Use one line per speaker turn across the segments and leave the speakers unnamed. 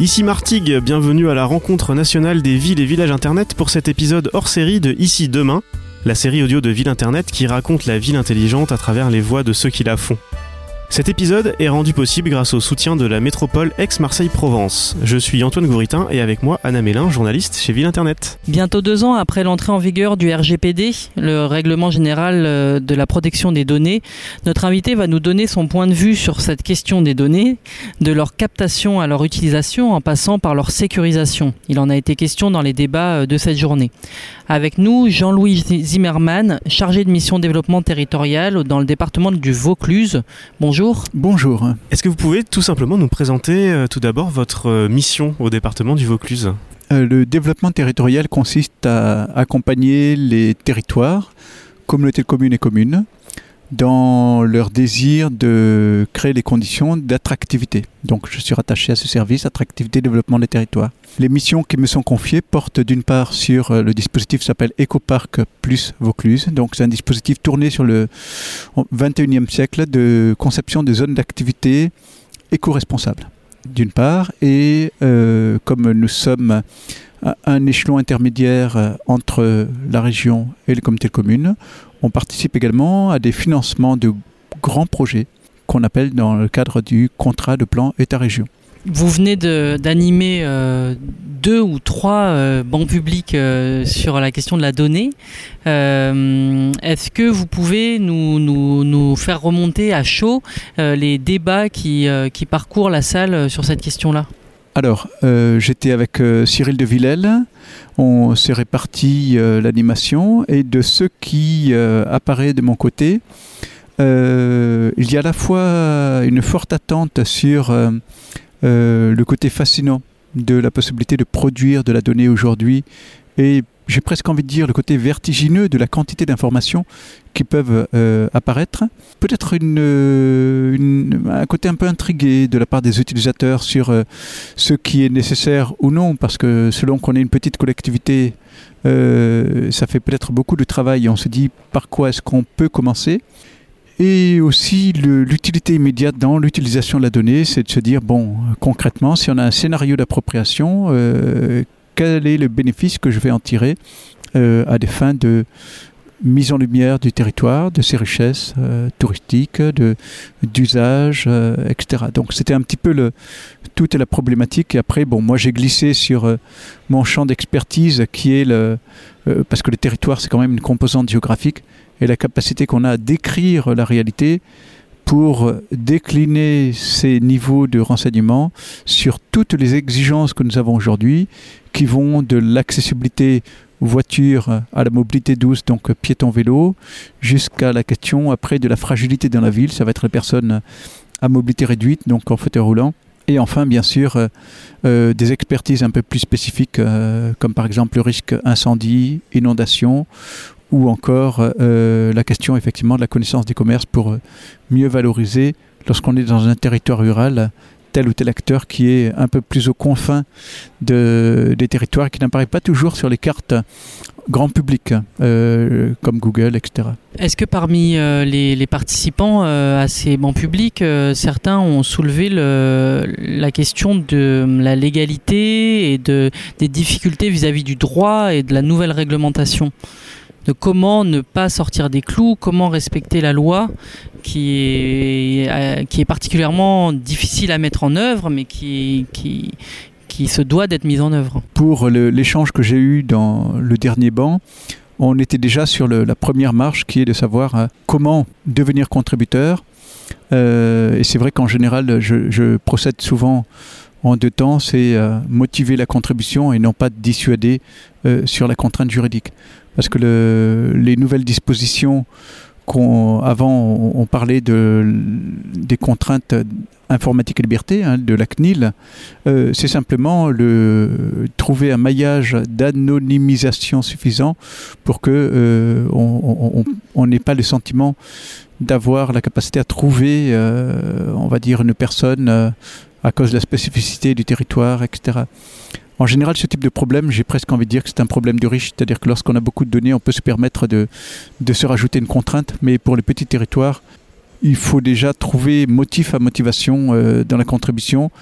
Ici Martigues, bienvenue à la rencontre nationale des villes et villages internet pour cet épisode hors série de Ici Demain, la série audio de Ville Internet qui raconte la ville intelligente à travers les voix de ceux qui la font. Cet épisode est rendu possible grâce au soutien de la métropole Aix-Marseille-Provence. Je suis Antoine Gouritin et avec moi Anna Mélin, journaliste chez Ville Internet.
Bientôt deux ans après l'entrée en vigueur du RGPD, le règlement général euh, de la protection des données, notre invité va nous donner son point de vue sur cette question des données, de leur captation à leur utilisation en passant par leur sécurisation. Il en a été question dans les débats euh, de cette journée. Avec nous, Jean-Louis Zimmermann, chargé de mission développement territorial dans le département du Vaucluse. Bonjour.
Bonjour.
Est-ce que vous pouvez tout simplement nous présenter euh, tout d'abord votre euh, mission au département du Vaucluse?
Euh, le développement territorial consiste à accompagner les territoires, communautés de communes et communes, dans leur désir de créer les conditions d'attractivité. Donc je suis rattaché à ce service, attractivité, développement des territoires. Les missions qui me sont confiées portent d'une part sur euh, le dispositif qui s'appelle Ecopark plus Vaucluse. Donc c'est un dispositif tourné sur le 21e siècle de conception des zones d'activité éco-responsables d'une part, et euh, comme nous sommes un échelon intermédiaire euh, entre la région et les communautés de communes, on participe également à des financements de grands projets qu'on appelle dans le cadre du contrat de plan État-région.
Vous venez d'animer euh, deux ou trois euh, bancs publics euh, sur la question de la donnée. Est-ce que vous pouvez nous, faire remonter à chaud les débats qui, parcourent la salle sur cette question-là?
Alors, euh, j'étais avec euh, Cyril de Villèle, on s'est réparti euh, l'animation, et de ce qui apparaît de mon côté, il y a à la fois une forte attente sur le côté fascinant de la possibilité de produire de la donnée aujourd'hui, et j'ai presque envie de dire le côté vertigineux de la quantité d'informations qui peuvent apparaître. Peut-être une- un côté un peu intrigué de la part des utilisateurs sur euh, ce qui est nécessaire ou non, parce que selon qu'on est une petite collectivité, euh, ça fait peut-être beaucoup de travail et on se dit par quoi est-ce qu'on peut commencer? Et aussi l'utilité immédiate dans l'utilisation de la donnée, c'est de se dire, bon, concrètement, si on a un scénario d'appropriation, euh, quel est le bénéfice que je vais en tirer à des fins de mise en lumière du territoire, de ses richesses euh, touristiques, de, d'usage, euh, etc. Donc c'était un petit peu le, toute la problématique. Et après, bon, moi j'ai glissé sur euh, mon champ d'expertise qui est le... parce que le territoire, c'est quand même une composante géographique et la capacité qu'on a à décrire la réalité pour décliner ces niveaux de renseignement sur toutes les exigences que nous avons aujourd'hui, qui vont de l'accessibilité voiture à la mobilité douce, donc piéton-vélo, jusqu'à la question après de la fragilité dans la ville. Ça va être les personnes à mobilité réduite, donc en fauteuil roulant. Et enfin, bien sûr, euh, euh, des expertises un peu plus spécifiques, euh, comme par exemple le risque incendie, inondation, ou encore la question effectivement de la connaissance des commerces pour mieux valoriser, lorsqu'on est dans un territoire rural, ou tel acteur qui est un peu plus aux confins de, des territoires, qui n'apparaît pas toujours sur les cartes grand public, euh, comme Google, etc.
Est-ce que parmi euh, les, participants euh, à ces bancs publics, euh, certains ont soulevé le- la question de la légalité et de, des difficultés vis-à-vis du droit et de la nouvelle réglementation? Comment ne pas sortir des clous, comment respecter la loi, qui est, euh, particulièrement difficile à mettre en œuvre, mais qui, se doit d'être mise en œuvre.
Pour l'échange que j'ai eu dans le dernier banc, on était déjà sur la première marche qui est de savoir euh, comment devenir contributeur. Euh, et c'est vrai qu'en général, je, procède souvent en deux temps, c'est motiver la contribution et non pas dissuader sur la contrainte juridique. Parce que le- les nouvelles dispositions qu'on avant on, on parlait de des contraintes informatique et liberté hein, de la CNIL, euh, c'est simplement le trouver un maillage d'anonymisation suffisant pour que euh, on- on- on on n'ait pas le sentiment d'avoir la capacité à trouver, euh, on va dire, une personne à cause de la spécificité du territoire, etc. En général, ce type de problème, j'ai presque envie de dire que c'est un problème de riche, c'est-à-dire que lorsqu'on a beaucoup de données, on peut se permettre de, se rajouter une contrainte, mais pour les petits territoires, il faut déjà trouver motif à motivation euh, dans la contribution.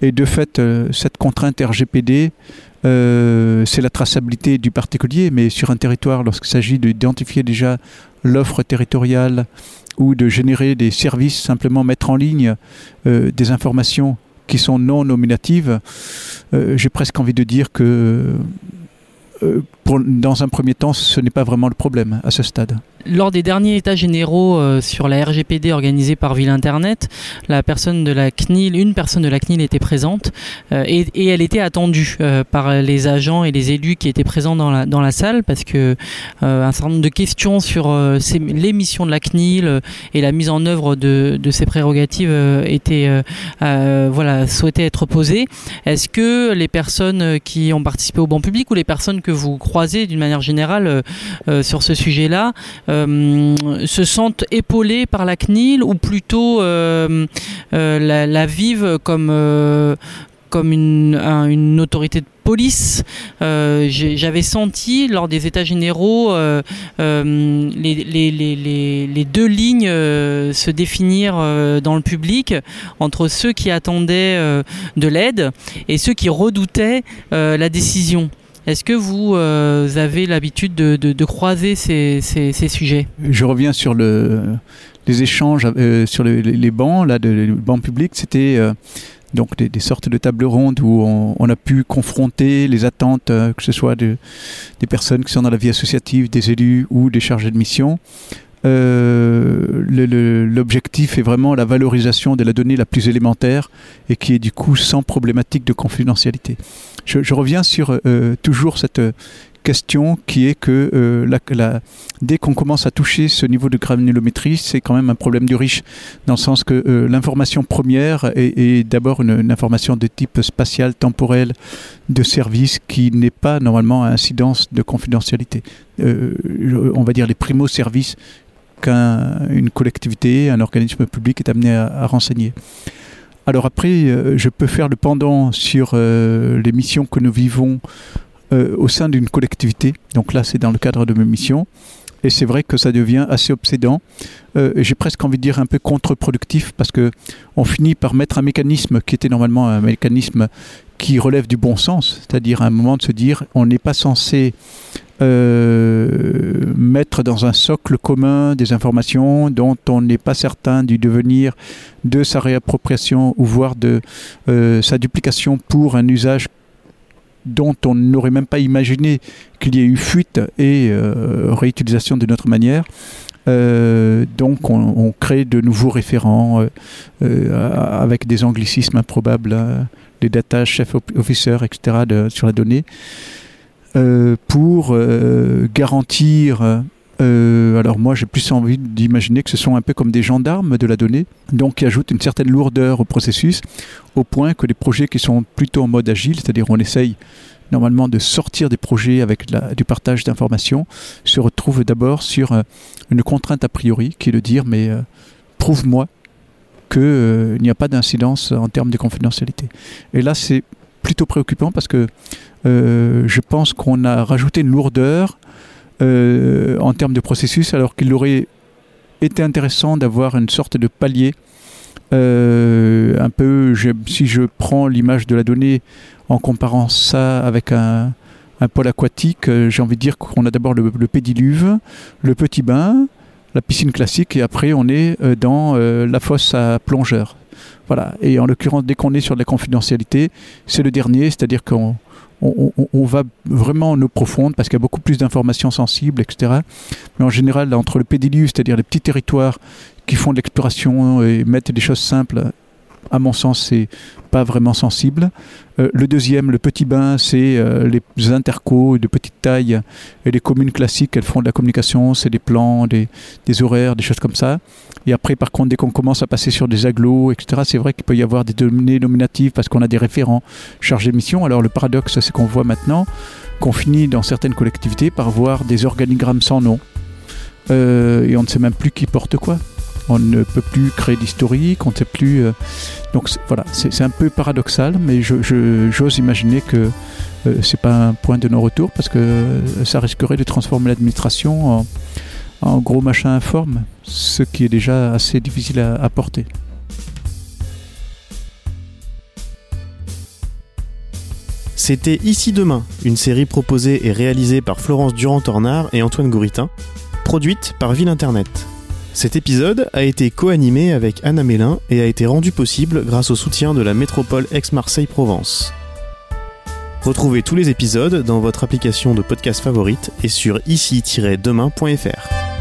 Et de fait, euh, cette contrainte RGPD, euh, c'est la traçabilité du particulier, mais sur un territoire, lorsqu'il s'agit d'identifier déjà l'offre territoriale ou de générer des services, simplement mettre en ligne des informations qui sont non nominatives, euh, j'ai presque envie de dire que pour, dans un premier temps, ce n'est pas vraiment le problème à ce stade.
Lors des derniers états généraux euh, sur la RGPD organisée par Ville Internet, la personne de la CNIL, une personne de la CNIL était présente euh, et, elle était attendue euh, par les agents et les élus qui étaient présents dans la, salle parce que euh, un certain nombre de questions sur ces, les missions de la CNIL et la mise en œuvre de, de ses prérogatives étaient voilà, souhaitaient être posées. Est-ce que les personnes qui ont participé au banc public ou les personnes que vous croisez d'une manière générale sur ce sujet-là euh, se sentent épaulés par la CNIL ou plutôt euh, euh, la, vivent comme comme une, un, une, autorité de police? Euh, J'avais senti lors des États généraux euh, euh, les, deux lignes se définir dans le public entre ceux qui attendaient de l'aide et ceux qui redoutaient la décision. Est-ce que vous euh, avez l'habitude de, croiser ces, sujets?
Je reviens sur le, les échanges euh, sur les, bancs, là, les bancs publics. C'était euh, donc des, sortes de tables rondes où on, a pu confronter les attentes, que ce soit de, des personnes qui sont dans la vie associative, des élus ou des chargés de mission. Euh, L'objectif est vraiment la valorisation de la donnée la plus élémentaire et qui est du coup sans problématique de confidentialité. Je, reviens sur euh, toujours cette question qui est que euh, dès qu'on commence à toucher ce niveau de granulométrie, c'est quand même un problème du riche, dans le sens que euh, l'information première est, d'abord une, information de type spatial, temporel, de service, qui n'est pas normalement à incidence de confidentialité. Euh, on va dire les primo-services qu'une collectivité, un organisme public est amené à, renseigner. Alors après, euh, je peux faire le pendant sur euh, les missions que nous vivons euh, au sein d'une collectivité. Donc là, c'est dans le cadre de mes missions. Et c'est vrai que ça devient assez obsédant. J'ai presque envie de dire un peu contre-productif parce que on finit par mettre un mécanisme qui était normalement un mécanisme qui relève du bon sens, c'est-à-dire un moment de se dire on n'est pas censé euh, mettre dans un socle commun des informations dont on n'est pas certain du devenir de sa réappropriation ou voire de euh, sa duplication pour un usage dont on n'aurait même pas imaginé qu'il y ait eu fuite et euh, réutilisation d'une autre manière. Donc on, crée de nouveaux référents avec des anglicismes improbables, les data chef officer, etc. De, sur la donnée, pour euh, garantir euh, alors moi j'ai plus envie d'imaginer que ce sont un peu comme des gendarmes de la donnée, donc qui ajoutent une certaine lourdeur au processus, au point que les projets qui sont plutôt en mode agile, c'est-à-dire on essaye normalement de sortir des projets avec du partage d'informations, se retrouvent d'abord sur euh, une contrainte a priori, qui est de dire mais euh, prouve-moi qu'il euh, n'y a pas d'incidence en termes de confidentialité. Et là c'est plutôt préoccupant parce que euh, je pense qu'on a rajouté une lourdeur euh, en termes de processus, alors qu'il aurait été intéressant d'avoir une sorte de palier. Euh, un peu, si je prends l'image de la donnée en comparant ça avec un, pôle aquatique, j'ai envie de dire qu'on a d'abord le, le, pédiluve, le petit bain, la piscine classique, et après on est dans la fosse à plongeur. Voilà. Et en l'occurrence, dès qu'on est sur de la confidentialité, c'est le dernier, c'est-à-dire qu'on on, on, on, va vraiment en eau profonde parce qu'il y a beaucoup plus d'informations sensibles, etc. Mais en général, entre le pédiluve, c'est-à-dire les petits territoires qui font de l'exploration et mettent des choses simples, à mon sens, c'est pas vraiment sensible. Euh, le deuxième, le petit bain, c'est euh, les intercos de petite taille et les communes classiques, elles font de la communication, c'est des plans, des, horaires, des choses comme ça. Et après, par contre, dès qu'on commence à passer sur des agglos, etc., c'est vrai qu'il peut y avoir des données nominatives parce qu'on a des référents chargés mission. Alors le paradoxe, c'est qu'on voit maintenant qu'on finit dans certaines collectivités par voir des organigrammes sans nom. Euh, et on ne sait même plus qui porte quoi on ne peut plus créer d'historique, on ne sait plus. Euh, donc voilà, c'est un peu paradoxal, mais j'ose imaginer que euh, c'est pas un point de non-retour parce que euh, ça risquerait de transformer l'administration en, en, gros machin informe, ce qui est déjà assez difficile à, à porter.
C'était Ici Demain, une série proposée et réalisée par Florence Durand-Tornard et Antoine Gouritin, produite par Ville Internet. Cet épisode a été co-animé avec Anna Mélin et a été rendu possible grâce au soutien de la métropole Aix-Marseille-Provence. Retrouvez tous les épisodes dans votre application de podcast favorite et sur ici-demain.fr.